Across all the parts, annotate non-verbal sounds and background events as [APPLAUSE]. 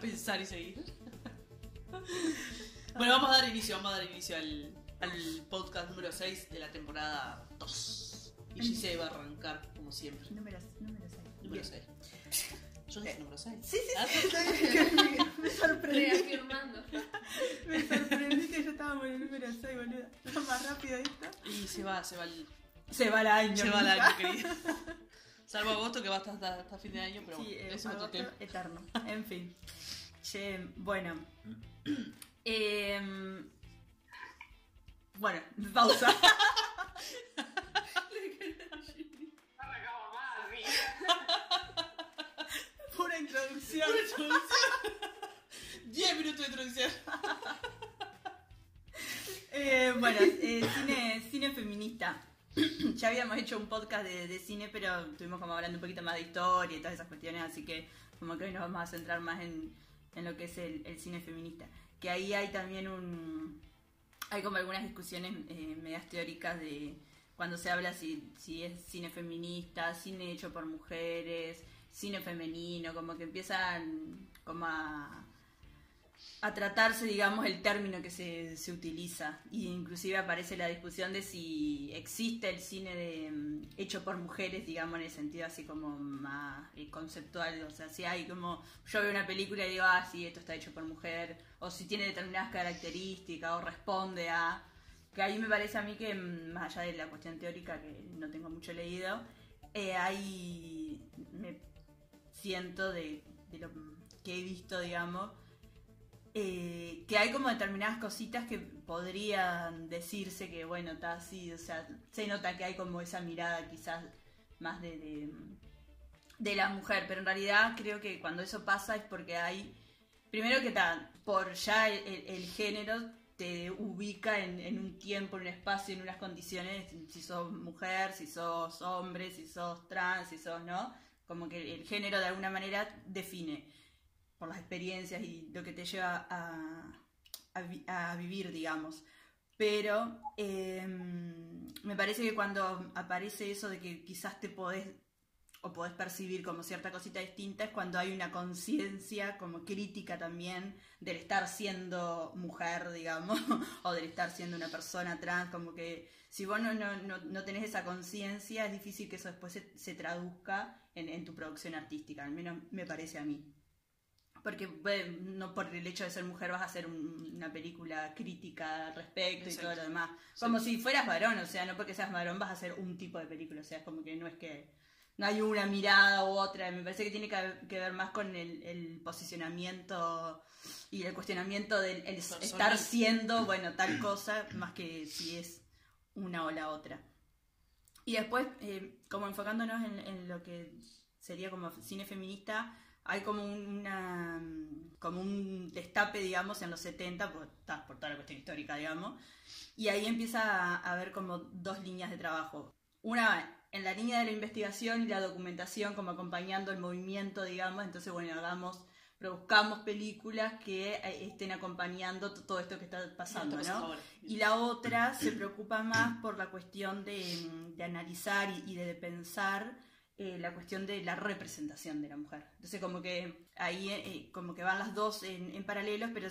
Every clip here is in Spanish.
pensar y seguir. Bueno, vamos a dar inicio, vamos a dar inicio al, al podcast número 6 de la temporada 2. Y Gise va a arrancar, como siempre. Número, número 6. Número 6. Yo dije número 6. Sí, sí, sí. estoy- [LAUGHS] Me sorprendí. Reafirmando. Me sorprendí que yo estábamos en el número 6, boludo. Lo más rápido esto. Y se va, se va el, Se va el año. se va el año, querida. [LAUGHS] Salvo agosto que va hasta, hasta, hasta fin de año, pero Sí, bueno, eh, es otro agosto tema. eterno. En fin. Che, bueno. [CLEARS THROAT] Em, bueno, pausa. [LAUGHS] Pura introducción. 10 minutos de introducción. Eh, bueno, eh, cine, cine feminista. [CLEARS THROAT] ya habíamos hecho un podcast de, cine, pero estuvimos como hablando un poquito más de historia y todas esas cuestiones, así que como que hoy nos vamos a centrar más en, en lo que es el, el cine feminista. Que ahí hay también un... Hay como algunas discusiones eh, medias teóricas de cuando se habla si, si es cine feminista, cine hecho por mujeres, cine femenino, como que empiezan como a a tratarse, digamos, el término que se, se utiliza. Y inclusive aparece la discusión de si existe el cine de, mm, hecho por mujeres, digamos, en el sentido así como más eh, conceptual. O sea, si hay como, yo veo una película y digo, ah, sí, esto está hecho por mujer, o si tiene determinadas características, o responde a... Que ahí me parece a mí que, mm, más allá de la cuestión teórica, que no tengo mucho leído, eh, hay... Me siento de, de lo que he visto, digamos, eh, que hay como determinadas cositas que podrían decirse que, bueno, está así, o sea, se nota que hay como esa mirada quizás más de, de, la mujer, pero en realidad creo que cuando eso pasa es porque hay, primero que está, por ya el, el- el género te ubica en, en un tiempo, en un espacio, en unas condiciones, si sos mujer, si sos hombre, si sos trans, si sos, ¿no? Como que el género de alguna manera define por las experiencias y lo que te lleva a, a vi- a vivir, digamos. Pero eh, me parece que cuando aparece eso de que quizás te podés o podés percibir como cierta cosita distinta es cuando hay una conciencia como crítica también del estar siendo mujer, digamos, [LAUGHS] o del estar siendo una persona trans, como que si vos no, no, no, no tenés esa conciencia es difícil que eso después se, se traduzca en, en tu producción artística, al menos me parece a mí. Porque bueno, no por el hecho de ser mujer vas a hacer un- una película crítica al respecto y todo lo demás. Como si fueras varón, o sea, no porque seas varón vas a hacer un tipo de película, o sea, es como que no es que no hay una mirada u otra, me parece que tiene que, ver más con el, el posicionamiento y el cuestionamiento del el estar siendo, bueno, tal cosa, más que si es una o la otra. Y después, eh, como enfocándonos en, en lo que sería como cine feminista, hay como una como un destape, digamos, en los 70, por, por toda la cuestión histórica, digamos, y ahí empieza a, a haber como dos líneas de trabajo. Una en la línea de la investigación y la documentación, como acompañando el movimiento, digamos, entonces, bueno, hagamos, produzcamos películas que eh, estén acompañando todo esto que está pasando, ¿no? Y la otra se preocupa más por la cuestión de, mm, de analizar y, y de pensar eh, la cuestión de la representación de la mujer. Entonces como que ahí eh, eh, como que van las dos en, en paralelos, pero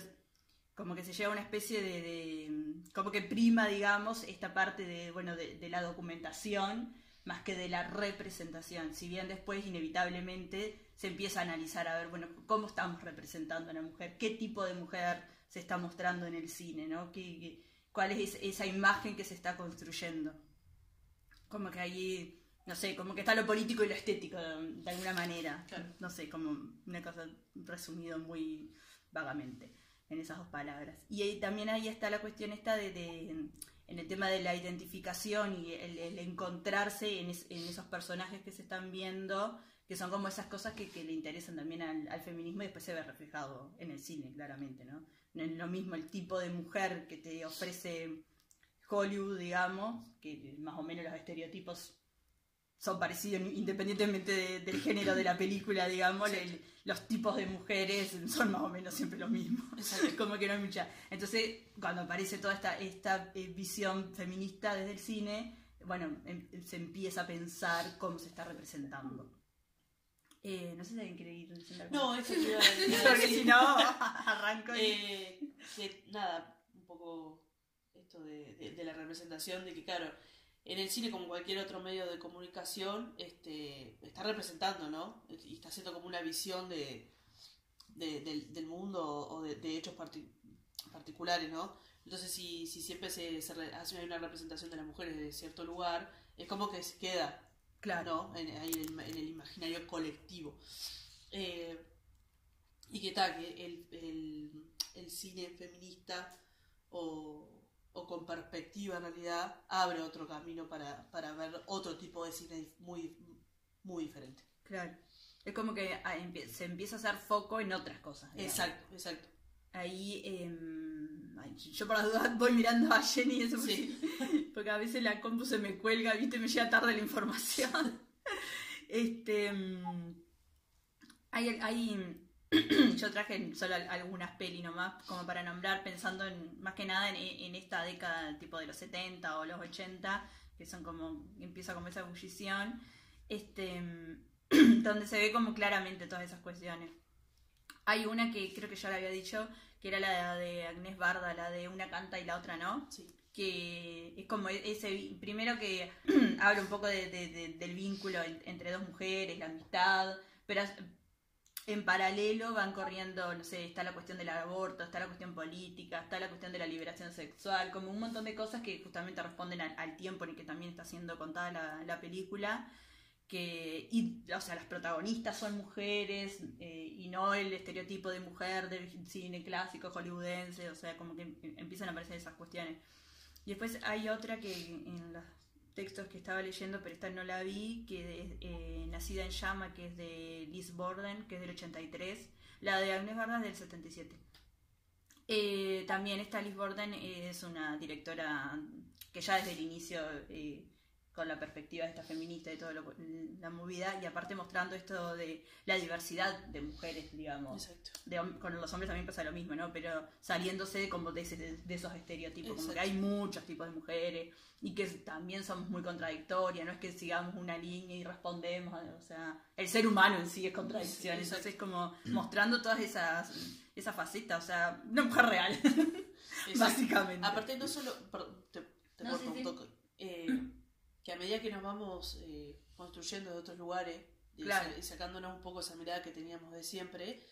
como que se lleva una especie de, de, mm, como que prima, digamos, esta parte de, bueno, de, de la documentación más que de la representación. Si bien después inevitablemente se empieza a analizar a ver, bueno, cómo estamos representando a la mujer, qué tipo de mujer se está mostrando en el cine, ¿no? ¿Qué, qué- cuál es esa imagen que se está construyendo? Como que ahí, no sé, como que está lo político y lo estético de, de alguna manera. Claro. No sé, como una cosa resumido muy vagamente en esas dos palabras. Y ahí, también ahí está la cuestión esta de, de- en el tema de la identificación y el, el encontrarse en, es- en esos personajes que se están viendo, que son como esas cosas que, que le interesan también al, al feminismo y después se ve reflejado en el cine, claramente, ¿no? No es lo mismo el tipo de mujer que te ofrece Hollywood, digamos, que más o menos los estereotipos son parecidos independientemente de- del [COUGHS] género de la película, digamos, el- los tipos de mujeres son más o menos siempre los mismos. [LAUGHS] Como que no hay mucha. Entonces, cuando aparece toda esta, esta eh, visión feminista desde el cine, bueno, em- se empieza a pensar cómo se está representando. Eh, no sé si alguien quiere ir. No, [LAUGHS] a decir. porque si no, [LAUGHS] arranco y... Eh, que nada, un poco esto de, de- de la representación, de que claro, en el cine como cualquier otro medio de comunicación, este, está representando, ¿no? Y está haciendo como una visión de, de- del, del mundo o de, de hechos parti- particulares, ¿no? Entonces si, si siempre se, se re- hace una representación de las mujeres de cierto lugar, es como que se queda Claro. ¿no? En, el, en el imaginario colectivo. Eh, y que tal, que el, el, el cine feminista o, o con perspectiva en realidad abre otro camino para, para ver otro tipo de cine muy, muy diferente. Claro. Es como que ah, se empieza a hacer foco en otras cosas. digamos. Exacto, exacto. Ahí, em, yo por las dudas voy mirando a Jenny eso porque, Sí. [LAUGHS] porque a veces la compu se me cuelga, viste, me llega tarde la información. [LAUGHS] este, mm, hay, hay [CLEARS THROAT] yo traje solo al- algunas peli nomás como para nombrar pensando en más que nada en, en esta década tipo de los 70 o los 80 que son como empieza como esa ebullición este [CLEARS THROAT] donde se ve como claramente todas esas cuestiones hay una que creo que ya la había dicho que era la de Agnés Barda la de una canta y la otra no Sí. que es como ese vi- primero que [CLEARS THROAT] habla un poco de- de- de- del vínculo en- entre dos mujeres, la amistad, pero en paralelo van corriendo, no sé, está la cuestión del aborto, está la cuestión política, está la cuestión de la liberación sexual, como un montón de cosas que justamente responden al, tiempo en el que también está siendo contada la, la película. Que, y, o sea, las protagonistas son mujeres eh, y no el estereotipo de mujer del cine clásico hollywoodense, o sea, como que em- empiezan a aparecer esas cuestiones. Y después hay otra que los textos que estaba leyendo, pero esta no la vi, que eh, Nacida en Llama, que es de Liz Borden, que es del 83. La de Agnes Varda es del 77. Eh, también esta Liz Borden es una directora que ya desde el inicio, eh, con la perspectiva de esta feminista y toda lo- la movida, y aparte mostrando esto de la diversidad de mujeres, digamos Exacto. de con los hombres también pasa lo mismo, ¿no? Pero saliéndose como de, ese- de esos estereotipos, como que hay muchos tipos de mujeres y que también somos muy contradictorias, no es que sigamos una línea y respondemos, o sea, el ser humano en sí es contradicción, Sí, entonces como mostrando todas esas, esas facetas, o sea, una mujer real, Exacto. [LAUGHS] básicamente. Aparte, no solo. perdón, te, te No, corto sí, un sí. toque. Eh, que a medida que nos vamos eh, construyendo de otros lugares y, Claro. sa- y sacándonos un poco esa mirada que teníamos de siempre,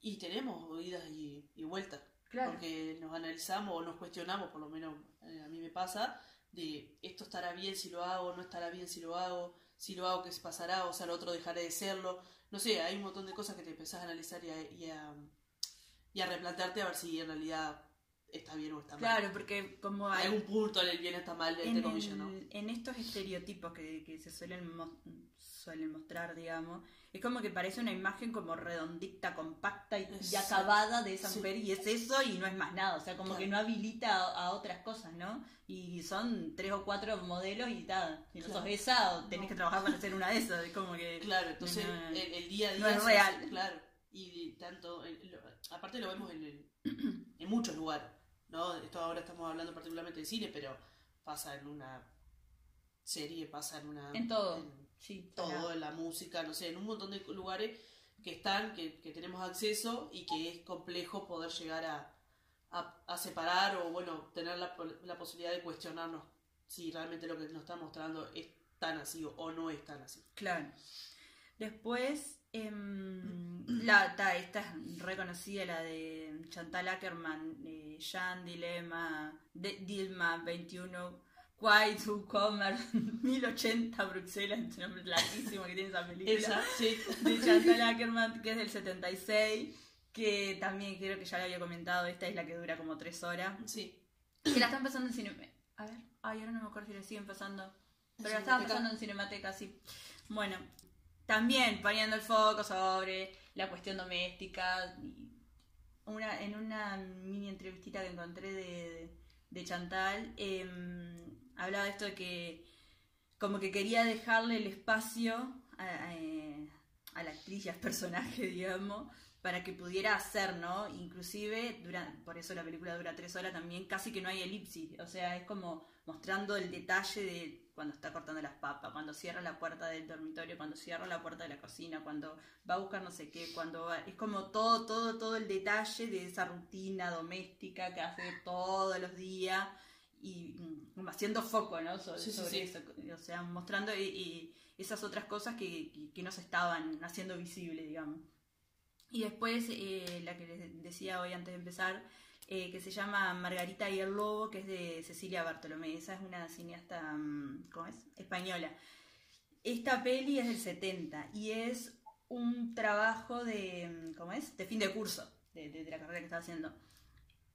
y tenemos idas y, y vueltas. Claro. Porque nos analizamos o nos cuestionamos, por lo menos eh, a mí me pasa, de esto estará bien si lo hago, no estará bien si lo hago, si lo hago, ¿qué se pasará? O sea, lo otro dejaré de serlo. No sé, hay un montón de cosas que te empezás a analizar y a, y a, y a replantearte a ver si en realidad está bien o está mal. Claro, porque como En hay, algún punto el bien está mal, entre en, comillas, ¿no? en- en estos estereotipos que, que se suelen, mos- suelen mostrar, digamos, es como que parece una imagen como redondita, compacta y, acabada de esa Sí. mujer y es eso y no es más nada, o sea, como Claro. que no habilita a, a otras cosas, ¿no? Y son tres o cuatro modelos y tal, si no Claro. sos esa o tenés No. que trabajar para ser una de esas, es como que... Claro, entonces no, el, el día a día no es real. claro, y tanto, el- lo- aparte lo vemos en, el- en muchos lugares, ¿no? Esto ahora estamos hablando particularmente de cine, pero pasa en una serie, pasa en una... En todo, en sí. todo, en la música, no sé, en un montón de lugares que están, que, que tenemos acceso y que es complejo poder llegar a, a, a separar o, bueno, tener la, la posibilidad de cuestionarnos si realmente lo que nos está mostrando es tan así o, o no es tan así. Claro. Después, em, la, ta, esta es reconocida, la de Chantal Ackerman, eh, Jean Dilema, de, Dilma 21, Quite to Comer, [LAUGHS] 1080 Bruxelas, un nombre larguísimo que tiene esa película. Esa, sí. De Chantal Ackerman, que es del 76, que también creo que ya le había comentado, esta es la que dura como tres horas. Sí, Que la están pasando en cine. A ver, ay, ahora no me acuerdo si le siguen pasando. Pero ¿En la estaban pasando en Cinemateca, sí. Bueno, también poniendo el foco sobre la cuestión doméstica. Una, en una mini entrevistita que encontré de, de Chantal, em, hablaba de esto de que como que quería dejarle el espacio a, a, a la actriz y al personaje, [LAUGHS] digamos, para que pudiera hacer, ¿no? Inclusive, dura, por eso la película dura tres horas también, casi que no hay elipsis, o sea, es como mostrando el detalle de cuando está cortando las papas, cuando cierra la puerta del dormitorio, cuando cierra la puerta de la cocina, cuando va a buscar no sé qué, cuando va, es como todo, todo, todo el detalle de esa rutina doméstica que hace todos los días y mm, haciendo foco, ¿no? Sobre, Sí, sí, sobre sí. eso, o sea, mostrando y, y esas otras cosas que, que, que no se estaban haciendo visibles, digamos. Y después, eh, la que les decía hoy antes de empezar, eh, que se llama Margarita y el Lobo, que es de Cecilia Bartolomé. Esa es una cineasta, mm, ¿cómo es? Española. Esta peli es del 70 y es un trabajo de, mm, ¿cómo es? De fin de curso, de, de- de la carrera que estaba haciendo.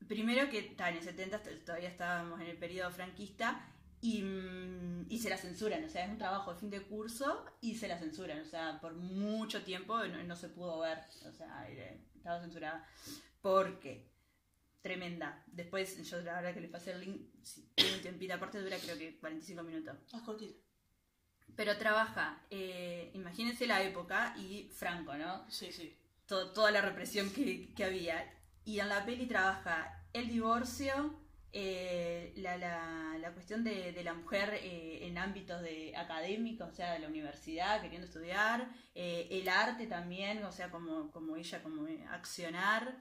Primero que está en el 70 t- todavía estábamos en el periodo franquista y, mm, y se la censuran, o sea, es un trabajo de fin de curso y se la censuran, o sea, por mucho tiempo no, no se pudo ver, o sea, estaba censurada. Porque, tremenda. Después, yo la verdad que le pasé el link, si tiene un tiempito, aparte dura creo que 45 minutos. Más cortita. Pero trabaja, eh, imagínense la época y Franco, ¿no? Sí, sí. to- toda la represión que, que había. Y en la peli trabaja el divorcio, eh, la, la, la cuestión de, de la mujer eh, en ámbitos de académicos, o sea, de la universidad, queriendo estudiar, eh, el arte también, o sea, como, como ella, como accionar.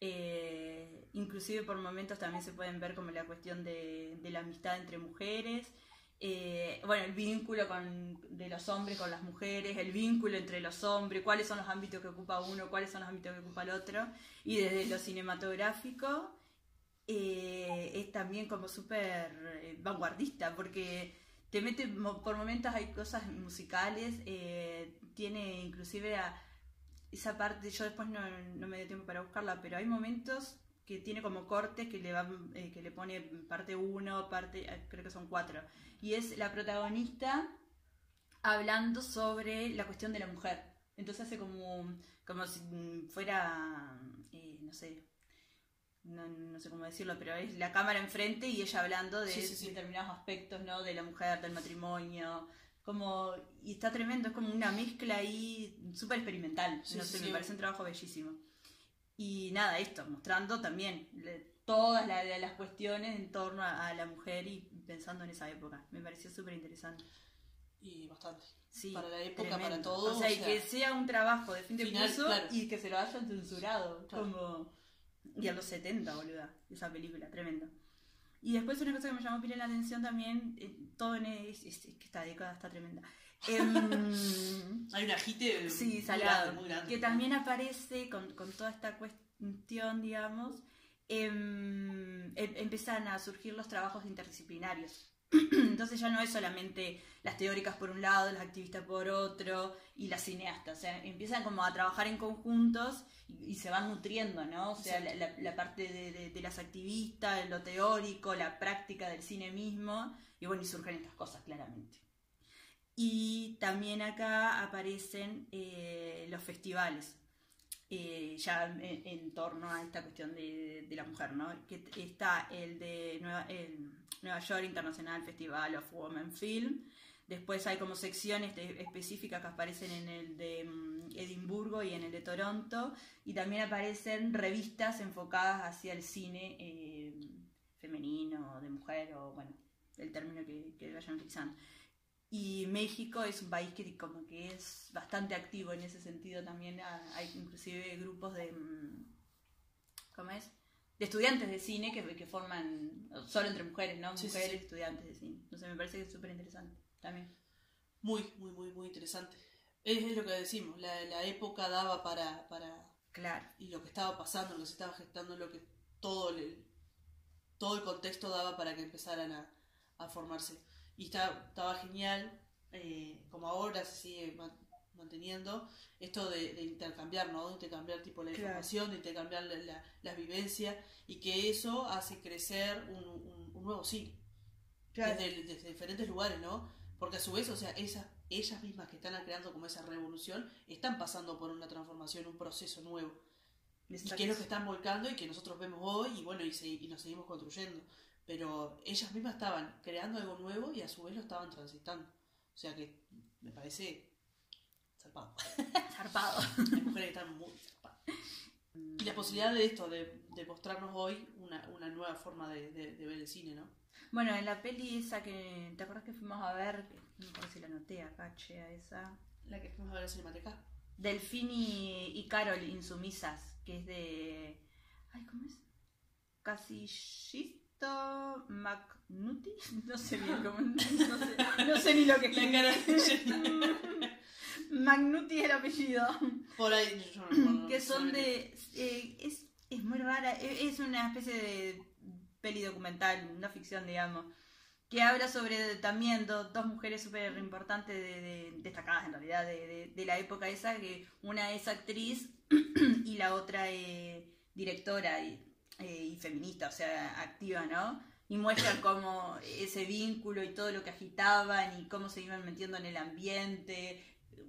Eh, inclusive por momentos también se pueden ver como la cuestión de, la amistad entre mujeres. Eh, bueno, el vínculo con, de los hombres con las mujeres, el vínculo entre los hombres, cuáles son los ámbitos que ocupa uno, cuáles son los ámbitos que ocupa el otro, y desde lo cinematográfico eh, es también como súper vanguardista, porque te mete por momentos hay cosas musicales, tiene inclusive a esa parte, yo después no, no me dio tiempo para buscarla, pero hay momentos que tiene como cortes que le van, eh, que le pone parte 1, parte, eh, creo que son cuatro, y es la protagonista hablando sobre la cuestión de la mujer. Entonces hace como, como si fuera, eh, no sé, no, no sé cómo decirlo, pero es la cámara enfrente y ella hablando de Sí, sí, sí. determinados aspectos, ¿no? De la mujer, del matrimonio, como, y está tremendo, es como una mezcla ahí súper experimental, Sí, no sé, sí. me parece un trabajo bellísimo. Y nada, esto, mostrando también le- todas la- la- las cuestiones en torno a, a la mujer y pensando en esa época. Me pareció súper interesante. Y bastante. Sí, Para la época, tremendo. para todo, O sea, o y sea, que sea un trabajo de fin de final, curso claro. y que se lo hayan censurado. Claro. Como... Y a los 70, boluda, esa película, tremendo. Y después una cosa que me llamó pila la atención también, eh, todo en es, es- es que esta década está tremenda. Em, [LAUGHS] Hay un agite Sí, salado. muy grande. Que también aparece con, con toda esta cuestión, digamos, em, em- empiezan a surgir los trabajos interdisciplinarios. [CLEARS THROAT] Entonces ya no es solamente las teóricas por un lado, las activistas por otro y las cineastas. O sea, empiezan como a trabajar en conjuntos y, y se van nutriendo, ¿no? O sea, la, la- la parte de, de- de las activistas, lo teórico, la práctica del cine mismo. Y bueno, y surgen estas cosas claramente. Y también acá aparecen eh, los festivales, eh, ya en, torno a esta cuestión de, la mujer, ¿no? Está el de Nueva, York International Festival of Women Film, después hay como secciones de- específicas que aparecen en el de mm, Edimburgo y en el de Toronto, y también aparecen revistas enfocadas hacia el cine eh, femenino, de mujer, o bueno, el término que vayan utilizando. Y México es un país que como que es bastante activo en ese sentido también. ah, Hay inclusive grupos de... mm, ¿Cómo es? De estudiantes de cine que, que forman, solo entre mujeres, ¿no? Sí, mujeres sí. estudiantes de cine. Entonces me parece que es súper interesante también. Muy, muy, muy, muy interesante. Es, es lo que decimos, la, la época daba para, para... Claro. Y lo que estaba pasando, lo que se estaba gestando, lo que todo el, todo el contexto daba para que empezaran a, a formarse. Y está, estaba genial, eh, como ahora se sigue man- manteniendo, esto de, de intercambiar, ¿no? De intercambiar tipo la Claro. información, de intercambiar la, la, las vivencias, y que eso hace crecer un, un- un nuevo cine. Claro. desde, desde diferentes lugares, ¿no? Porque a su vez, o sea, esas, ellas mismas que están creando como esa revolución, están pasando por una transformación, un proceso nuevo. Y que es lo que están volcando y que nosotros vemos hoy y bueno, y, se- y nos seguimos construyendo. Pero ellas mismas estaban creando algo nuevo y a su vez lo estaban transitando. O sea que me parece zarpado. Zarpado. [LAUGHS] Hay mujeres que están muy zarpadas. Y la posibilidad de esto, de, de mostrarnos hoy una, una nueva forma de, de- de ver el cine, ¿no? Bueno, en la peli esa que. ¿Te acuerdas que fuimos a ver? No me acuerdo si la anoté acá, che, a esa. La que fuimos a ver en Cinemateca. Delfín y, y Carol Insumisas, que es de. Ay, ¿cómo es? Casillito McNuty. [LAUGHS] No sé bien cómo. No sé, no sé [LAUGHS] ni lo que La cara de [LAUGHS] Magnuti es el apellido. Por ahí, yo no que no son de. eh, es, es muy rara. e- Es una especie de peli documental, una ficción, digamos. Que habla sobre también do- dos mujeres súper importantes, de, de- destacadas en realidad, de, de- de la época esa. Que una es actriz [CLEARS THROAT] y la otra es directora y, eh, y feminista, o sea, activa, ¿no? Y muestran [COUGHS] cómo ese vínculo y todo lo que agitaban y cómo se iban metiendo en el ambiente,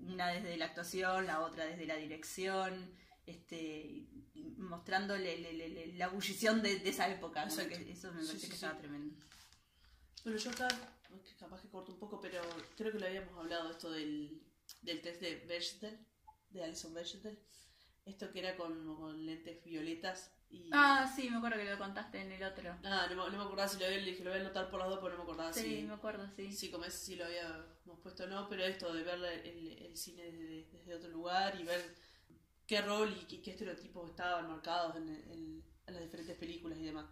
una desde la actuación, la otra desde la dirección, este, mostrándole le- le- le- la ebullición de, de esa época. Exacto. Que eso me parece sí, que sí. estaba tremendo. Bueno, yo acá, capaz que corto un poco, pero creo que lo habíamos hablado esto del, del test de Bechdel, de Alison Bechdel. Esto que era con, con lentes violetas y... Ah, sí, me acuerdo que lo contaste en el otro. Ah, no, me- no me acordaba si lo había, le dije, lo voy a anotar por las dos, pero no me acordaba Sí, si, me acuerdo, sí. si, como ese sí lo habíamos puesto o no, pero esto de ver el, el cine desde, desde otro lugar y ver qué rol y qué, qué estereotipos estaban marcados en, el- en las diferentes películas y demás.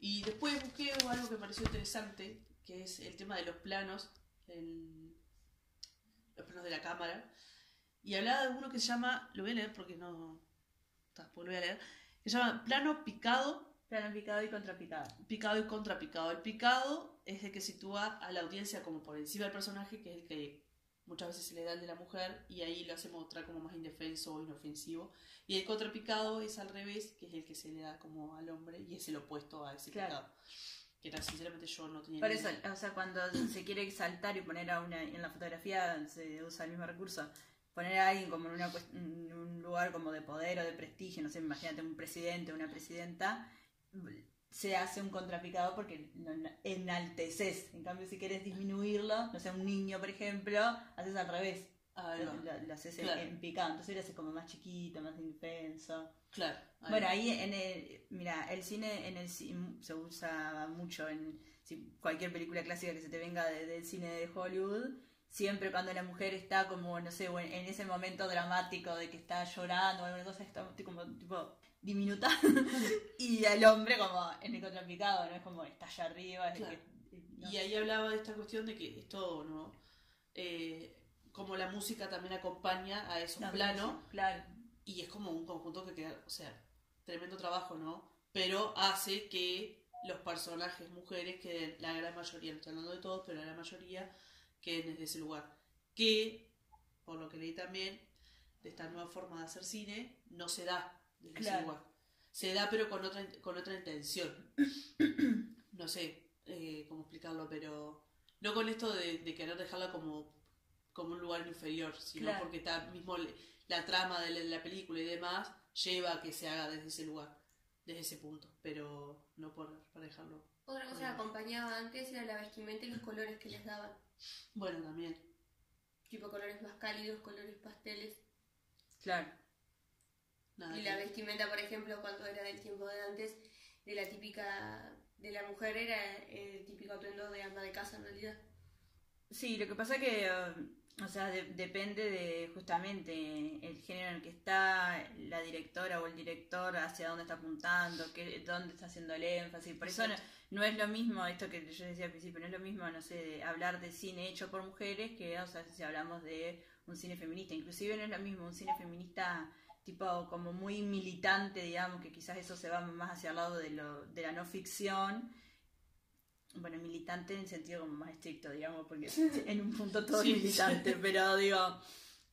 Y después busqué algo que me pareció interesante, que es el tema de los planos, el- los planos de la cámara. Y hablaba de uno que se llama, lo voy a leer porque no, ta, pues lo voy a leer, que se llama plano picado Plano picado y contrapicado. picado y contrapicado. El picado es el que sitúa a la audiencia como por encima del personaje, que es el que muchas veces se le da el de la mujer, y ahí lo hace mostrar como más indefenso o inofensivo. Y el contrapicado es al revés, que es el que se le da como al hombre, y es el opuesto a ese Claro. picado. Que era, sinceramente yo no tenía Por eso, idea. o sea, cuando se quiere exaltar y poner a una, en la fotografía se usa el mismo recurso, poner a alguien como en, una en un lugar como de poder o de prestigio, no sé, imagínate un presidente o una presidenta, se hace un contrapicado porque enalteces. En cambio, si quieres disminuirlo, no sé, un niño, por ejemplo, haces al revés. Lo, va. lo- lo haces en- Claro. en picado, entonces lo haces como más chiquito, más indefenso. Claro. ahí Bueno, va. ahí en el, mira, el cine en el se usa mucho en si- cualquier película clásica que se te venga de- del cine de Hollywood, siempre cuando la mujer está como, no sé, en, ese momento dramático de que está llorando o alguna cosa, está como tipo diminuta, [LAUGHS] y el hombre como en el contrapicado, ¿no? Es como está allá arriba, es el Claro. que- no Y ahí hablaba de esta cuestión de que es todo, ¿no? Eh, como la música también acompaña a esos No, planos. Claro. Y es como un conjunto que queda, o sea, tremendo trabajo, ¿no? Pero hace que los personajes mujeres, que la gran mayoría, no estoy hablando de todos, pero la gran mayoría, queden desde ese lugar. Que, por lo que leí también, de esta nueva forma de hacer cine, no se da desde ese Claro. lugar. Se da, pero con otra, con otra intención. No sé eh, cómo explicarlo, pero no con esto de, de querer dejarla como, como un lugar inferior, sino Claro. porque está mismo le- la trama de la, la película y demás lleva a que se haga desde ese lugar, desde ese punto, pero no por, por dejarlo. Otra cosa que acompañaba antes era la vestimenta y los colores que les daban. Bueno, también. Tipo colores más cálidos, colores pasteles. Claro. Nada Y que- la vestimenta, por ejemplo, cuando era del tiempo de antes, de la típica de la mujer era el típico atuendo de ama de casa en realidad. Sí, lo que pasa que, eh, o sea, de- depende de justamente el género en el que está la directora o el director, hacia dónde está apuntando, qué, dónde está haciendo el énfasis. Por eso no, no es lo mismo, esto que yo decía al principio, no es lo mismo, no sé, de hablar de cine hecho por mujeres que, o sea, si hablamos de un cine feminista. Inclusive no es lo mismo un cine feminista tipo como muy militante, digamos, que quizás eso se va más hacia el lado de, lo, de la no ficción. Bueno, militante en el sentido como más estricto, digamos, porque en un punto todo Sí, es militante, pero digo,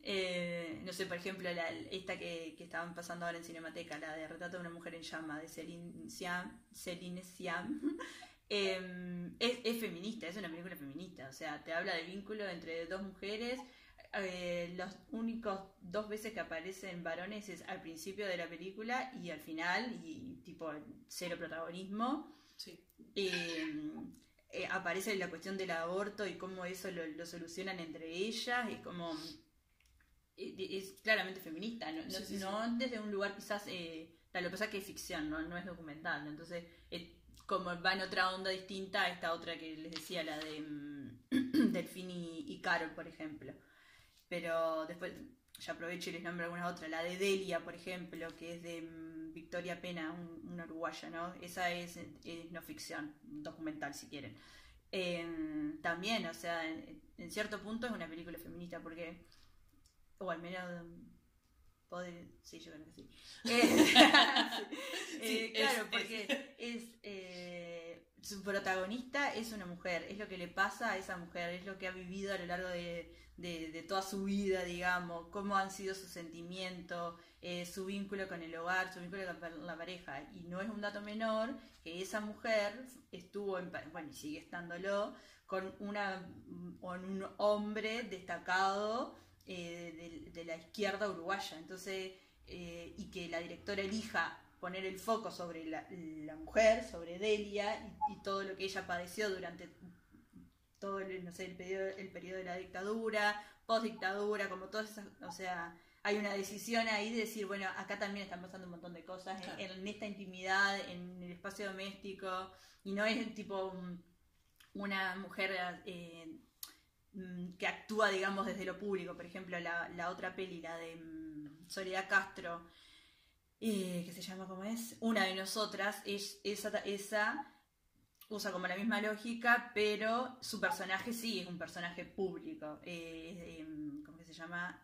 eh, no sé, por ejemplo, la, esta que, que estaban pasando ahora en Cinemateca, la de Retrato de una mujer en llama, de Celine Siam, Celine Siam [LAUGHS] Eh, es, es feminista, es una película feminista, o sea, te habla del vínculo entre dos mujeres. Eh, los únicos dos veces que aparecen varones es al principio de la película y al final, y tipo cero protagonismo. Sí. Eh, eh, aparece la cuestión del aborto y cómo eso lo, lo solucionan entre ellas y como es claramente feminista, no, no- Sí, sí, no desde un lugar quizás, eh, lo que pasa es que es ficción, no, no es documental, ¿no? entonces eh, como va en otra onda distinta a esta otra que les decía, la de mm, [CLEARS THROAT] Delfín y, y Carol, por ejemplo. Pero después, ya aprovecho y les nombro algunas otras, la de Delia, por ejemplo, que es de mm, Victoria Pena, un- una uruguaya, ¿no? Esa es, es no ficción, documental si quieren. Eh, también, o sea, en, en cierto punto es una película feminista porque, o al menos, poder, sí, yo creo que sí. [LAUGHS] Eh, [LAUGHS] sí. Eh, Sí, claro, es- porque protagonista es una mujer, es lo que le pasa a esa mujer, es lo que ha vivido a lo largo de, toda su vida, digamos, cómo han sido sus sentimientos, eh, su vínculo con el hogar, su vínculo con la pareja. Y no es un dato menor que esa mujer estuvo, en, bueno, y sigue estándolo, con, una, con un hombre destacado eh, de, de la izquierda uruguaya. Entonces, eh, y que la directora elija poner el foco sobre la, la mujer, sobre Delia y, y todo lo que ella padeció durante todo el, no sé, el periodo, el periodo de la dictadura, post dictadura, como todas esas, o sea, hay una decisión ahí de decir, bueno, acá también están pasando un montón de cosas en- Claro. en, esta intimidad, en el espacio doméstico, y no es tipo una mujer eh, mm, que actúa, digamos, desde lo público. Por ejemplo, la, la otra peli, la de mm, Soledad Castro, eh, que se llama como es, Una de nosotras, es, esa, esa usa como la misma lógica, pero su personaje sí es un personaje público. Eh, em, ¿Cómo que se llama?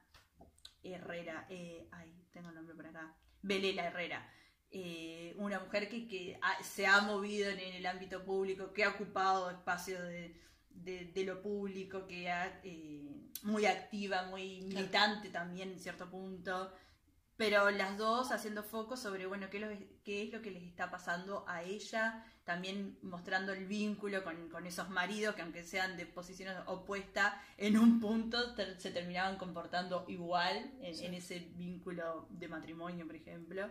Herrera. eh, ay, tengo el nombre por acá. Belela Herrera. Eh, una mujer que, que ha- se ha movido en, el ámbito público, que ha ocupado espacios de, de- de lo público, que ha, eh, muy activa, muy militante también en cierto punto. Pero las dos haciendo foco sobre, bueno, qué, qué es lo que les está pasando a ella, también mostrando el vínculo con, con esos maridos que aunque sean de posiciones opuestas, en un punto ter- se terminaban comportando igual en, Sí. en ese vínculo de matrimonio, por ejemplo.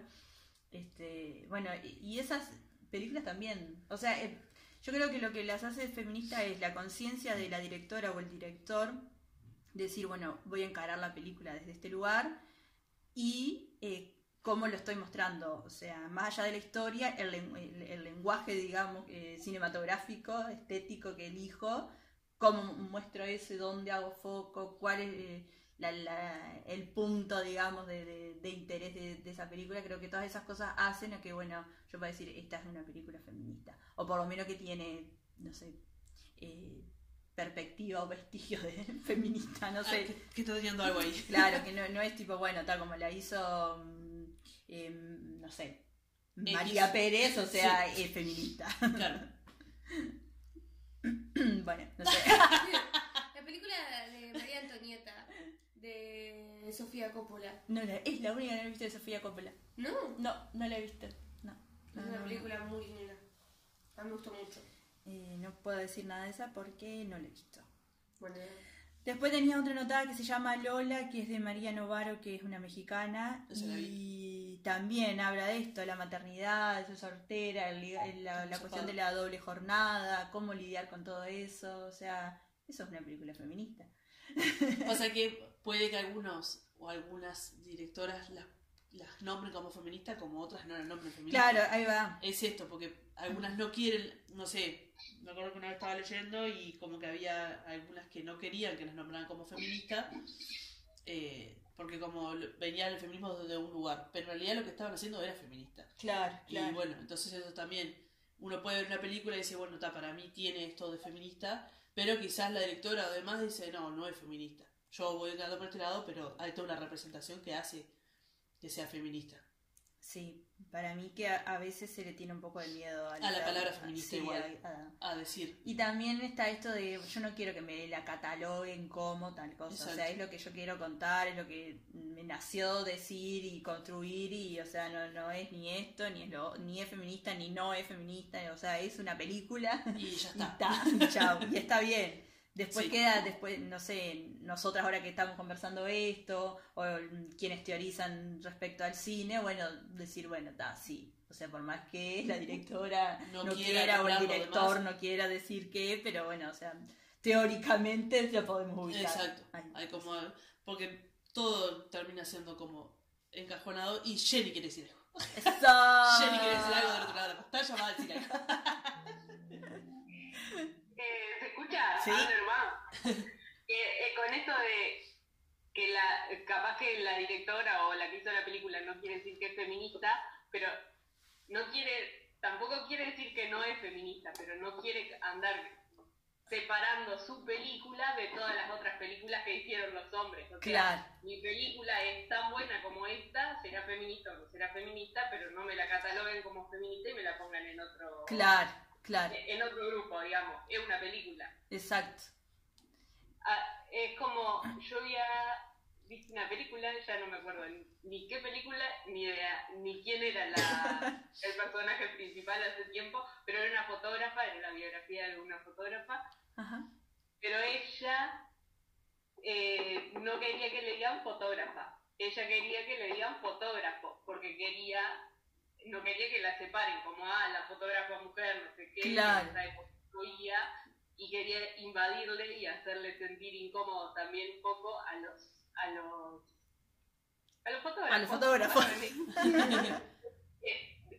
Este, bueno, y, y esas películas también, o sea, eh, yo creo que lo que las hace feminista es la conciencia de la directora o el director, decir, bueno, voy a encarar la película desde este lugar y eh, cómo lo estoy mostrando, o sea, más allá de la historia, el, el- el lenguaje, digamos, eh, cinematográfico, estético que elijo, cómo muestro ese, dónde hago foco, cuál es eh, el punto, digamos, de, interés de, esa película. Creo que todas esas cosas hacen a que, bueno, yo pueda decir, esta es una película feminista, o por lo menos que tiene, no sé, perspectiva o vestigio de [LAUGHS] feminista, no Ah, sé. que, que está teniendo algo ahí. Claro, [LAUGHS] que no, no es tipo, bueno, tal como la hizo, mm, em, no sé, X. María Pérez, o sea, es feminista. Claro. [LAUGHS] bueno, no sé. La película de María Antonieta, de Sofía Coppola. No, la- es la única que no he visto de Sofía Coppola. No, No, no la he visto. No. es una película muy linda. A mí me gustó mucho. No. Eh, no puedo decir nada de esa porque no la he visto. Bueno, Después tenía otra notada que se llama Lola, que es de María Novaro, que es una mexicana. Y también habla de esto, la maternidad, ser soltera, el- la, cuestión de la doble jornada, cómo lidiar con todo eso. O sea, eso es una película feminista. [LAUGHS] Pasa que puede que algunos o algunas directoras las, las nombren como feministas, como otras no las nombren feministas. Claro, ahí va. Es esto, porque algunas no quieren, no sé, me acuerdo que una vez estaba leyendo y como que había algunas que no querían que las nombraran como feministas, eh, porque como venía el feminismo de un lugar, pero en realidad lo que estaban haciendo era feminista. Claro, Y bueno, entonces eso también, uno puede ver una película y decir, bueno, está, para mí tiene esto de feminista, pero quizás la directora además dice, no, no es feminista. Yo voy quedando por este lado, pero hay toda una representación que hace que sea feminista. Sí, para mí que a, a veces se le tiene un poco de miedo A la palabra feminista sí, igual. a- decir. Y también está esto de yo no quiero que me la cataloguen como tal cosa, o sea, es lo que yo quiero contar, es lo que me nació decir y construir y o sea, no, no es ni esto, ni es lo, ni es feminista, ni no es feminista, o sea, es una película Y ya [LAUGHS] y está. está, y chao, y está bien. Después Sí. queda, después, no sé, nosotras ahora que estamos conversando esto, o quienes teorizan respecto al cine, bueno, decir, bueno, está, sí. O sea, por más que la directora [LAUGHS] No no, quiera quiera, o el director no quiera decir qué, pero bueno, o sea, teóricamente lo podemos ubicar. Exacto. Ahí. Hay como. Porque todo termina siendo como encajonado. Y Jenny quiere decir algo. ¡Eso! [LAUGHS] Jenny quiere decir algo del otro lado de la pantalla. Va a decir algo. [LAUGHS] Sí. Eh, [LAUGHS] eh, con esto de que la, capaz que la directora o la que hizo la película no quiere decir que es feminista, pero no quiere, tampoco quiere decir que no es feminista, pero no quiere andar separando su película de todas las otras películas que hicieron los hombres. O sea, Claro. mi película es tan buena como esta, será feminista o no será feminista, pero no me la cataloguen como feminista y me la pongan en otro, Claro, claro, en otro grupo, digamos. Es una película. exacto. Ah, es como, yo había visto una película, ya no me acuerdo ni, qué película, ni idea, ni quién era la, [LAUGHS] el personaje principal hace tiempo, pero era una fotógrafa, era la biografía de una fotógrafa, Ajá. pero ella eh, no quería que le digan fotógrafa, ella quería que le digan fotógrafo, porque quería, no quería que la separen, como, ah, la fotógrafa mujer, no sé qué, Claro. en esa época incluía, y quería invadirle y hacerle sentir incómodo también un poco a los, a los, a los fotógrafos. A los fotógrafos. [LAUGHS]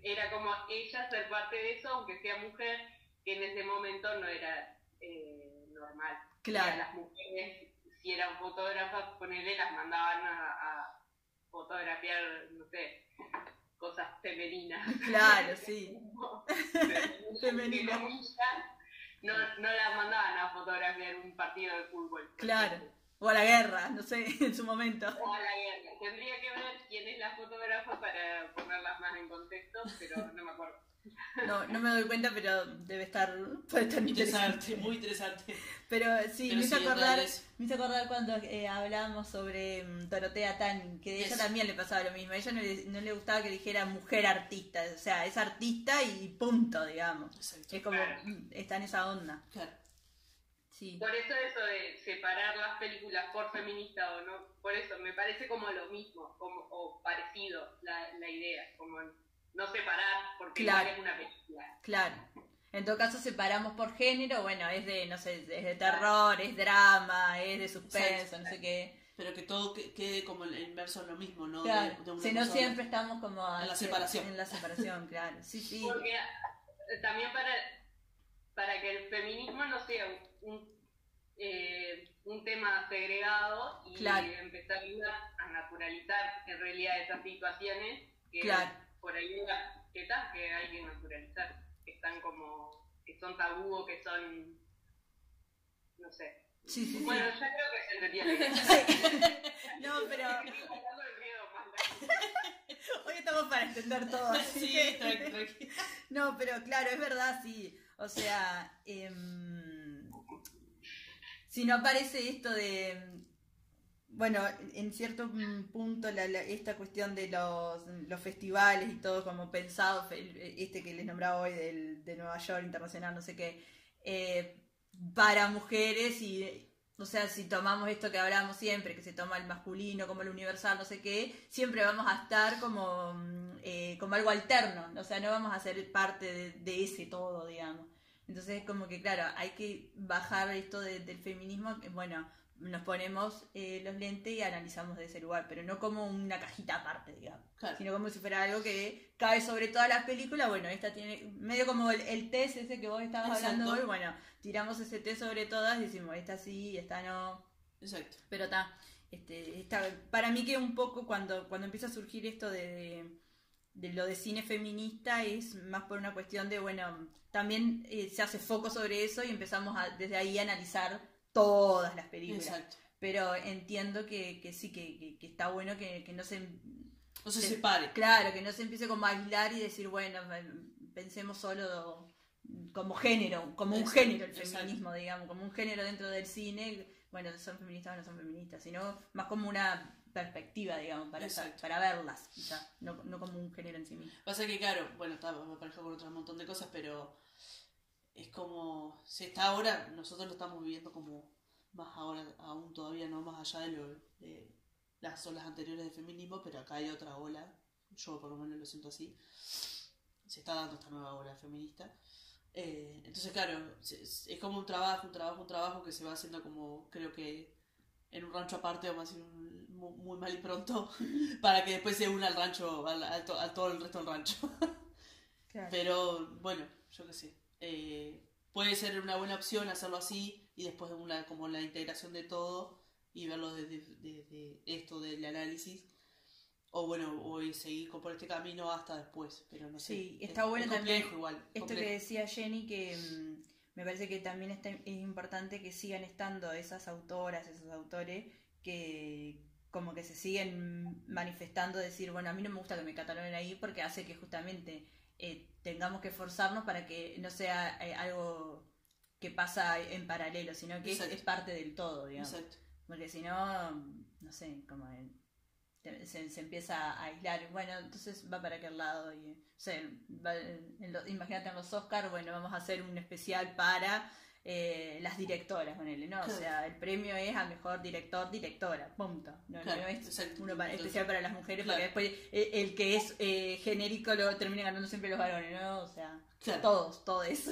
Era como ella ser parte de eso, aunque sea mujer, que en ese momento no era eh, normal. Claro. Las mujeres, si eran fotógrafas, ponele, las mandaban a, a fotografiar, no sé, cosas femeninas. [LAUGHS] Claro, sí. [LAUGHS] Femenina. No, no las mandaban a fotografiar un partido de fútbol. Claro. O a la guerra, no sé, [LAUGHS] en su momento. O a la guerra. Tendría que ver quién es la fotógrafa para ponerlas más en contexto, pero no me acuerdo. No, no me doy cuenta, pero debe estar, puede estar interesante. Interesante, muy interesante. Pero sí, Pero me hizo sí, acordar, me hizo acordar cuando eh, hablábamos sobre mm, Dorotea Tanning, que a ella también le pasaba lo mismo. A ella no le, no le gustaba que dijera mujer artista, o sea, es artista y punto, digamos. Exacto. Es como, mm, está en esa onda. Claro. Sí, Por eso eso de separar las películas por feminista o no, por eso me parece como lo mismo, como, o parecido la, la idea, como no separar porque Claro. igual es una película. claro. En todo caso, separamos por género, bueno, es de, no sé, es de terror, es drama, es de suspenso, Exacto. no sé qué. Pero que todo que- quede como el inverso de lo mismo, ¿no? Claro, De- de una si no siempre estamos como En la separación. En la separación, claro. Sí, sí. [LAUGHS] Porque eh, también para, para que el feminismo no sea un, eh, un tema segregado y Claro. empezar a naturalizar en realidad esas situaciones que Claro. Por ahí que tal que hay que naturalizar, que están como, que son tabú o que son, no sé. Sí, sí, sí. Bueno, ya creo que se idea. [LAUGHS] No, pero [LAUGHS] hoy estamos para entender todo. así Sí, que-. [LAUGHS] No, pero claro, es verdad, sí. O sea, em, si no aparece esto de, bueno, en cierto punto la- la- esta cuestión de los, festivales y todo como pensado, este que les nombraba hoy del, de Nueva York Internacional, no sé qué, eh, para mujeres y... O sea, si tomamos esto que hablamos siempre, que se toma el masculino como el universal, no sé qué, siempre vamos a estar como, mm, eh, como algo alterno, o sea, no vamos a ser parte de, de ese todo, digamos. Entonces es como que, claro, hay que bajar esto de- del feminismo, que, bueno, nos ponemos eh, los lentes y analizamos de ese lugar, pero no como una cajita aparte, digamos, Claro. sino como si fuera algo que cae sobre todas las películas, bueno, esta tiene medio como el, el test ese que vos estabas Exacto. hablando hoy, bueno, tiramos ese test sobre todas y decimos, esta sí, esta no, Exacto. pero está, este, está, para mí que un poco cuando, cuando empieza a surgir esto de, de lo de cine feminista es más por una cuestión de, bueno, también eh, se hace foco sobre eso y empezamos a, desde ahí a analizar todas las películas. Exacto. Pero entiendo que, que sí, que, que- que está bueno que, que no se No se Sí. separe. Claro, que no se empiece como a aislar y decir, bueno, pensemos solo como género, como un Exacto, género el exacto. feminismo, digamos, como un género dentro del cine, bueno, son feministas o no son feministas, sino más como una perspectiva, digamos, para, Exacto. para verlas, quizá, no, no como un género en sí mismo. Pasa que, claro, bueno, está, me parejo con otro montón de cosas, pero es como, se está ahora, nosotros lo estamos viviendo como más ahora, aún todavía no más allá de, lo, de las olas anteriores de feminismo, pero acá hay otra ola, yo por lo menos lo siento así, se está dando esta nueva ola feminista. Eh, entonces, claro, es, es como un trabajo, un trabajo, un trabajo que se va haciendo como, creo que en un rancho aparte, vamos a decir un- muy, muy mal y pronto, [LAUGHS] para que después se una al rancho, al, al to- a todo el resto del rancho. Pero bueno, yo qué sé. Eh, puede ser una buena opción hacerlo así y después una, como la integración de todo y verlo desde desde esto del análisis. O bueno, o seguir por este camino hasta después, pero no sé. Sí, es- está bueno es también igual. Esto complejo. que decía Jenny, que mm, me parece que también está- es importante que sigan estando esas autoras, esos autores, que como que se siguen manifestando, decir, bueno, a mí no me gusta que me cataloguen ahí porque hace que justamente eh, tengamos que esforzarnos para que no sea eh, algo que pasa en paralelo, sino que es, parte del todo, digamos. Exacto. Porque si no, no sé, como el- se, se empieza a aislar. Bueno, entonces va para aquel lado. Y, o sea, va en lo- imagínate en los Oscars, bueno, vamos a hacer un especial para eh, las directoras, ponele, ¿no? O sea, el premio es a mejor director, directora, punto. No, Claro, no es uno para- especial para las mujeres, claro. porque después eh, el que es eh, genérico lo termina ganando siempre los varones, ¿no? O sea, todos, todos. [LAUGHS]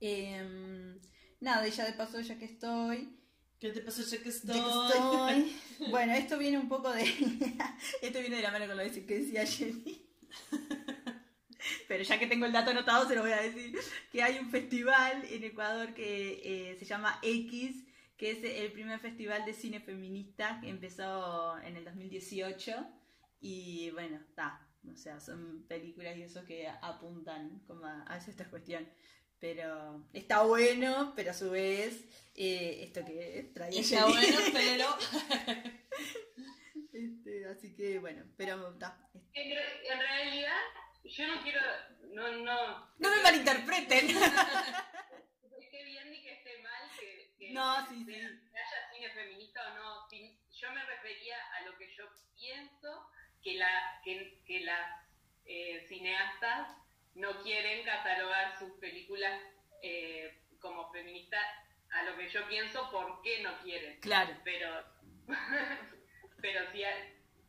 Em, nada, y ya de paso, ya que estoy, ¿Qué te pasó ya que estoy? que estoy- [LAUGHS] Bueno, esto viene un poco de. [LAUGHS] esto viene de la mano con lo que decía Jenny. Pero ya que tengo el dato anotado, se lo voy a decir. Que hay un festival en Ecuador que eh, se llama X, que es el primer festival de cine feminista que empezó en el 2018. Y bueno, está. O sea, son películas y eso que apuntan como a, a esta cuestión. Pero está bueno, pero a su vez, eh, esto que traía Está bueno, [LAUGHS] pero... Este, así que bueno, pero está. En, en realidad, yo no quiero. No, no. No me malinterpreten. [LAUGHS] Esté bien ni que esté mal, que, que, No, sí, que sí. haya cine feminista o no. Yo me refería a lo que yo pienso que, la, que, que las eh, cineastas no quieren catalogar sus películas eh, como feministas. A lo que yo pienso, ¿por qué no quieren? Claro. pero [LAUGHS] pero si a,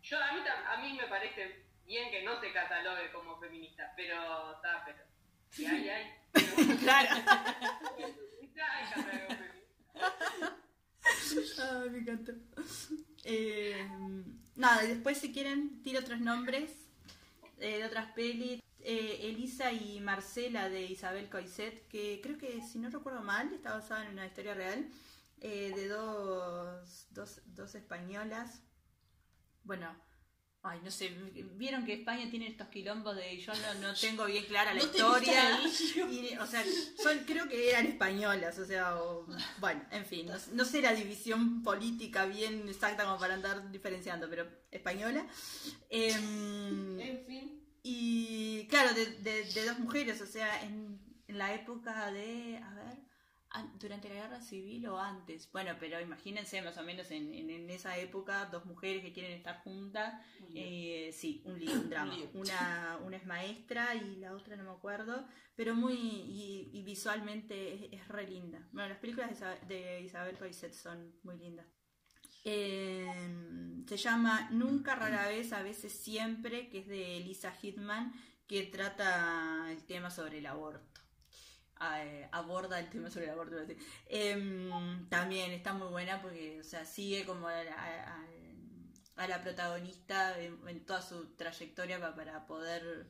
yo a mí a mí me parece bien que no se catalogue como feminista pero está pero si hay hay [LAUGHS] Claro. hay catalogo feminista. Ay, me encantó. Eh, nada, y después si quieren, tiro otros nombres eh, de otras pelis. Eh, Elisa y Marcela de Isabel Coiset, que creo que, si no recuerdo mal, está basada en una historia real eh, de dos, dos, dos españolas. Bueno, ay, no sé, vieron que España tiene estos quilombos de yo no, no [LAUGHS] tengo bien clara la No historia. [LAUGHS] Y, o sea, son, creo que eran españolas, o sea, o- bueno, en fin, no, no sé la división política bien exacta como para andar diferenciando, pero española. Em, [LAUGHS] En fin. y claro, de, de- de dos mujeres, o sea, en, en la época de, a ver, durante la guerra civil o antes. Bueno, pero imagínense más o menos en, en- en esa época, dos mujeres que quieren estar juntas. Eh, sí, un [COUGHS] un drama. Una, una es maestra y la otra no me acuerdo, pero muy, y, y visualmente es, es re linda. Bueno, las películas de, Isa- de Isabel Coixet son muy lindas. Eh, se llama Nunca, rara vez, a veces siempre, que es de Elisa Hitman, que trata el tema sobre el aborto. Eh, aborda el tema sobre el aborto. Em, también está muy buena porque, o sea, sigue como a, la protagonista en, toda su trayectoria pa- para poder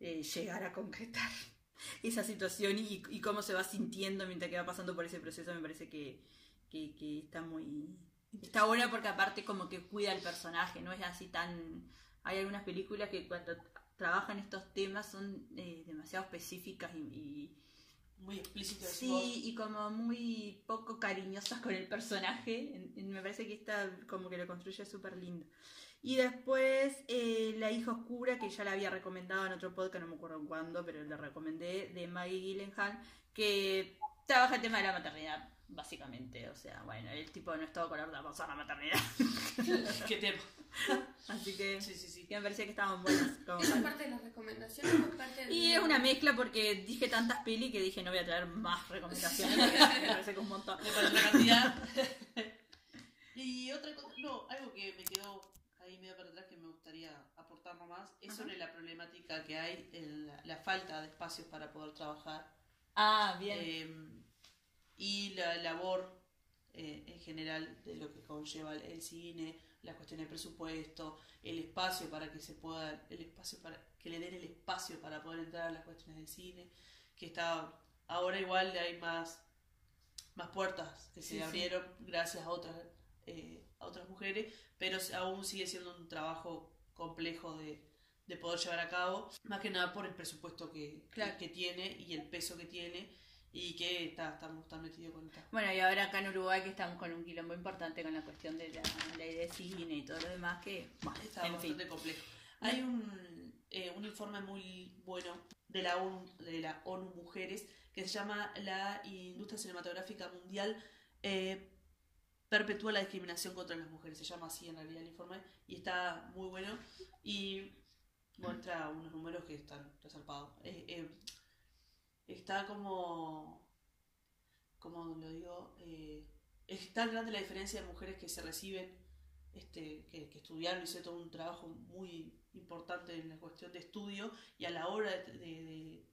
eh, llegar a concretar [LAUGHS] esa situación y, cómo se va sintiendo mientras que va pasando por ese proceso. Me parece que, que, está muy, Está buena porque aparte como que cuida el personaje, no es así tan... Hay algunas películas que cuando trabajan estos temas son eh, demasiado específicas y- muy Sí, vos. y como muy poco cariñosas con el personaje. Me parece que esta como que lo construye súper lindo. Y después eh, La hija oscura, que ya la había recomendado en otro podcast, no me acuerdo cuándo, pero la recomendé, de Maggie Gyllenhaal, que trabaja el tema de la maternidad, básicamente. O sea, bueno, el tipo no es todo color de pasar la maternidad. [LAUGHS] ¿Qué tema? Así que, Sí, sí, sí. me parecía que estaban buenas. como ¿Eso es parte de las recomendaciones o parte de Y es una mezcla porque dije tantas peli que dije no voy a traer más recomendaciones. me parece que es un montón. Me parece una cantidad. y otra cosa, no, algo que me quedó ahí medio para atrás que me gustaría aportar nomás, es Ajá. sobre la problemática que hay en la, la falta de espacios para poder trabajar Ah, bien. eh, y la labor eh, en general de lo que conlleva el, cine, la cuestión de presupuesto, el espacio para que se pueda, el espacio para que le den el espacio para poder entrar a las cuestiones del cine, que está ahora igual hay más más puertas que se Sí, sí. abrieron gracias a otras eh, a otras mujeres, pero aún sigue siendo un trabajo complejo de, de poder llevar a cabo, más que nada por el presupuesto que, Claro. que, que tiene y el peso que tiene y que está, estamos tan metidos con esta. Bueno, y ahora acá en Uruguay que estamos con un quilombo importante con la cuestión de la ley de cine y todo lo demás que, bueno, Está en fin. bastante complejo. Hay un, eh, un informe muy bueno de la, ONU, de la ONU Mujeres que se llama La Industria Cinematográfica Mundial eh, perpetúa la discriminación contra las mujeres. Se llama así en realidad el informe y está muy bueno y muestra unos números que están resarpados. Eh, eh, está como, como lo digo, eh, es tan grande la diferencia de mujeres que se reciben este, que, que estudiaron, hice todo un trabajo muy importante en la cuestión de estudio y a la hora de, de- de-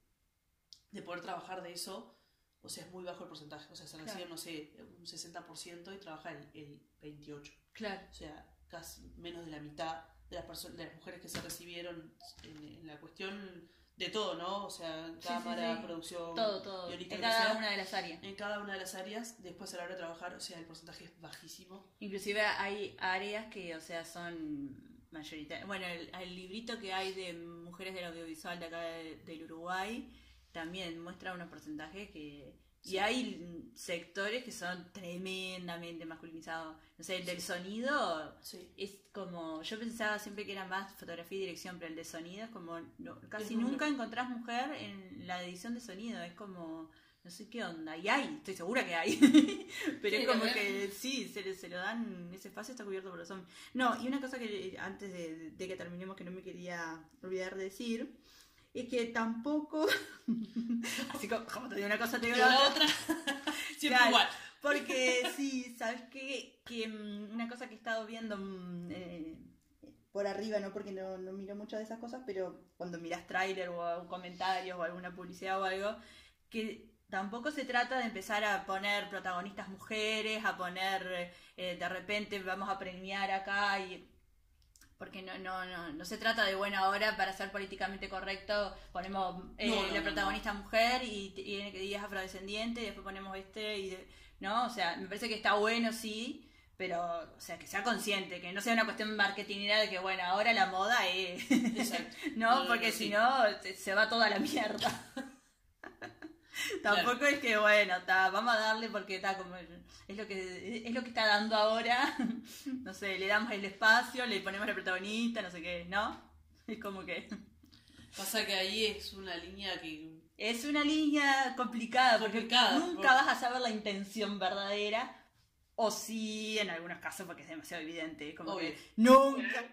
de poder trabajar de eso, o sea, es muy bajo el porcentaje, o sea, se reciben, Claro. no sé, un 60% y trabaja el, el 28%, Claro. o sea, casi menos de la mitad de las, personas, de las mujeres que se recibieron en, en la cuestión de todo, ¿no? O sea, sí, cámara, sí. producción, Todo, todo. En cada sea. una de las áreas. en cada una de las áreas, después a la hora de trabajar, o sea, el porcentaje es bajísimo. Inclusive hay áreas que, o sea, son mayoritarias. Bueno, el, el librito que hay de mujeres del audiovisual de acá de- del Uruguay también muestra unos porcentajes que... Y hay sectores que son tremendamente masculinizados. No sé, el del sonido Sí. es como... Yo pensaba siempre que era más fotografía y dirección, pero el de sonido es como... no- casi nunca encontrás mujer en la edición de sonido. Es como... No sé qué onda. Y hay, estoy segura que hay. [LAUGHS] pero es como que sí, se, se lo dan, ese espacio está cubierto por los hombres. No, y una cosa que eh, antes de, de que terminemos que no me quería olvidar de decir, es que tampoco, [LAUGHS] así como, como te digo una cosa, te digo la la otra, otra, [LAUGHS] siempre Claro. igual. porque sí, ¿sabes qué? Que mm, una cosa que he estado viendo mm, eh, por arriba, no porque no, no miro muchas de esas cosas, pero cuando miras tráiler o comentarios o alguna publicidad o algo, que tampoco se trata de empezar a poner protagonistas mujeres, a poner eh, de repente vamos a premiar acá y porque no, no, no, no se trata de bueno ahora para ser políticamente correcto ponemos eh, No, no, la protagonista mujer y tiene que es afrodescendiente y después ponemos este y de- no o sea me parece que está bueno sí pero o sea que sea consciente que no sea una cuestión marketingera de que bueno ahora la moda es [LAUGHS] no, porque si no se va toda la mierda. [LAUGHS] [LAUGHS] Tampoco es que bueno, ta, vamos a darle porque está como es lo que es lo que está dando ahora. [LAUGHS] No sé, le damos el espacio, le ponemos la protagonista, no sé qué, ¿no? Es como que [LAUGHS] Pasa que ahí es una línea que. es una línea complicada porque nunca porque- vas a saber la intención verdadera o sí en algunos casos porque es demasiado evidente, como Obvio. que nunca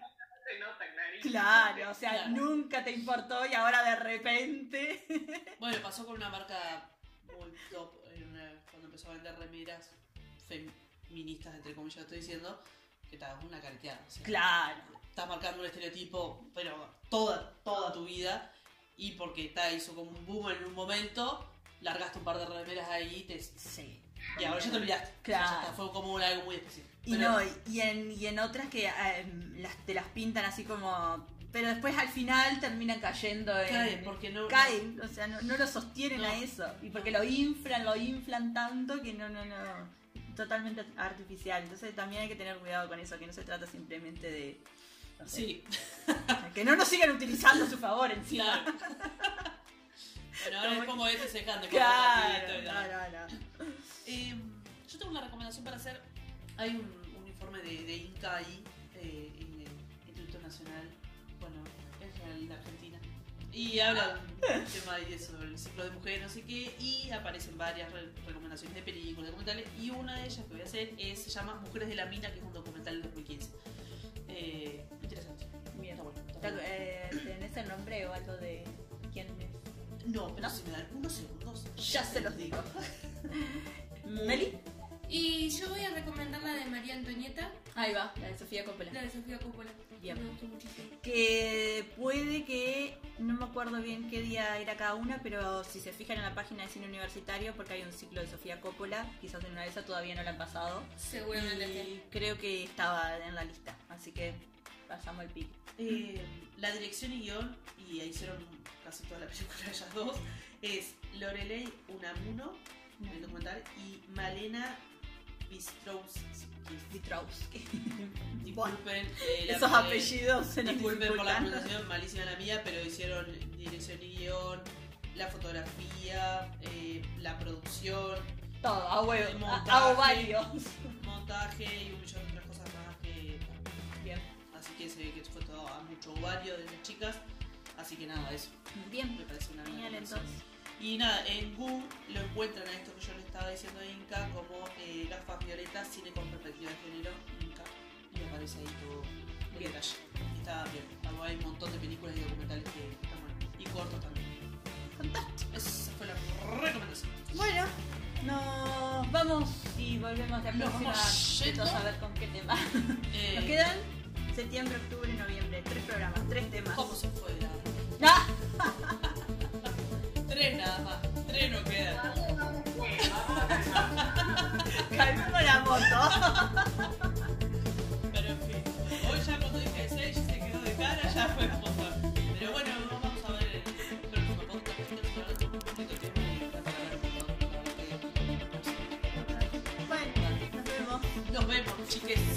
Se nota clarísimo. Claro, o sea, Claro. nunca te importó y ahora de repente [LAUGHS] Bueno, pasó con una marca muy top una- cuando empezó a vender remeras feministas, entre comillas, estoy diciendo, que estaba una carqueada. O sea, Claro. Estás marcando un estereotipo, pero toda, toda tu vida. Y porque está, hizo como un boom en un momento, largaste un par de remeras ahí y, te, Sí. y ahora ya te olvidaste. Claro. O sea, ya está, fue como algo muy especial. Y Pero- no, y en, y en otras que eh, las, te las pintan así como. Pero después al final terminan cayendo en. Caen, porque no- Caen, o sea, no, no lo sostienen No. a eso. Y porque lo inflan, lo inflan tanto que no, no, no. Totalmente artificial. Entonces también hay que tener cuidado con eso, que no se trata simplemente de. no sé, Sí, [LAUGHS] Que no nos sigan utilizando a su favor encima. claro. Bueno, ahora les pongo este secando. Claro, no, no. Eh, yo tengo una recomendación para hacer. Hay un, un informe de, de Inca ahí, eh, en el Instituto Nacional, bueno, real, la Argentina. Y habla un [LAUGHS] tema de sobre el ciclo de mujeres, no sé qué, y aparecen varias re- recomendaciones de películas, documentales, y una de ellas que voy a hacer es, se llama Mujeres de la Mina, que es un documental del 2015. Eh, interesante. Bien. Está bueno, está Tal- bueno. eh, ¿Tenés el nombre o algo de quién es? No, pero ¿no? si me dan unos segundos. Ya se los digo. [LAUGHS] ¿Meli? Y yo voy a recomendar la de María Antonieta, Ahí va, la de Sofía Coppola. la de Sofía Coppola. Bien. Me gustó muchísimo. Que puede que, no me acuerdo bien qué día era cada una, pero si se fijan en la página de cine universitario, porque hay un ciclo de Sofía Coppola, quizás en una de esas todavía no la han pasado. Seguramente sí. Y creo que estaba en la lista, así que pasamos el pic. Eh, la dirección y guion, y ahí hicieron casi toda la película [LAUGHS] ellas dos, es Lorelei Unamuno, en el documental, y Malena Bistrowski. Vitrowski. [LAUGHS] Disculpen, eh, la- Esos apellidos se Disculpen por la pronunciación, malísima la mía, pero hicieron dirección y guion, la fotografía, eh, la producción, Todo, a huevo, a, montaje. a ovarios. [LAUGHS] montaje y un millón de otras cosas más que Bien, Así que se ve que fue todo a mucho ovario de las chicas. Así que nada, eso bien. me parece una Genial, entonces. Y nada, en Google lo encuentran a esto que yo le estaba diciendo a Inca como eh, gafas violetas, cine con perspectiva de género, Inca. Y aparece ahí todo Bien. detalle. Y está bien. Hay un montón de películas y documentales que están buenos. Y cortos también. Fantástico. Esa fue la recomendación. Bueno, nos vamos y volvemos la Nos próxima vamos a ver con qué tema. [LAUGHS] Eh, Nos quedan septiembre, octubre, noviembre. Tres programas, tres temas. ¿Cómo se fue? la- [LAUGHS] ¡Ah! Tres nada más. Tres no quedan. Calmemos la moto. Pero en fin. Hoy ya cuando dije Sage se quedó de cara, ya fue como. Pero bueno, vamos a ver el Bueno, nos vemos. Nos vemos, chiques.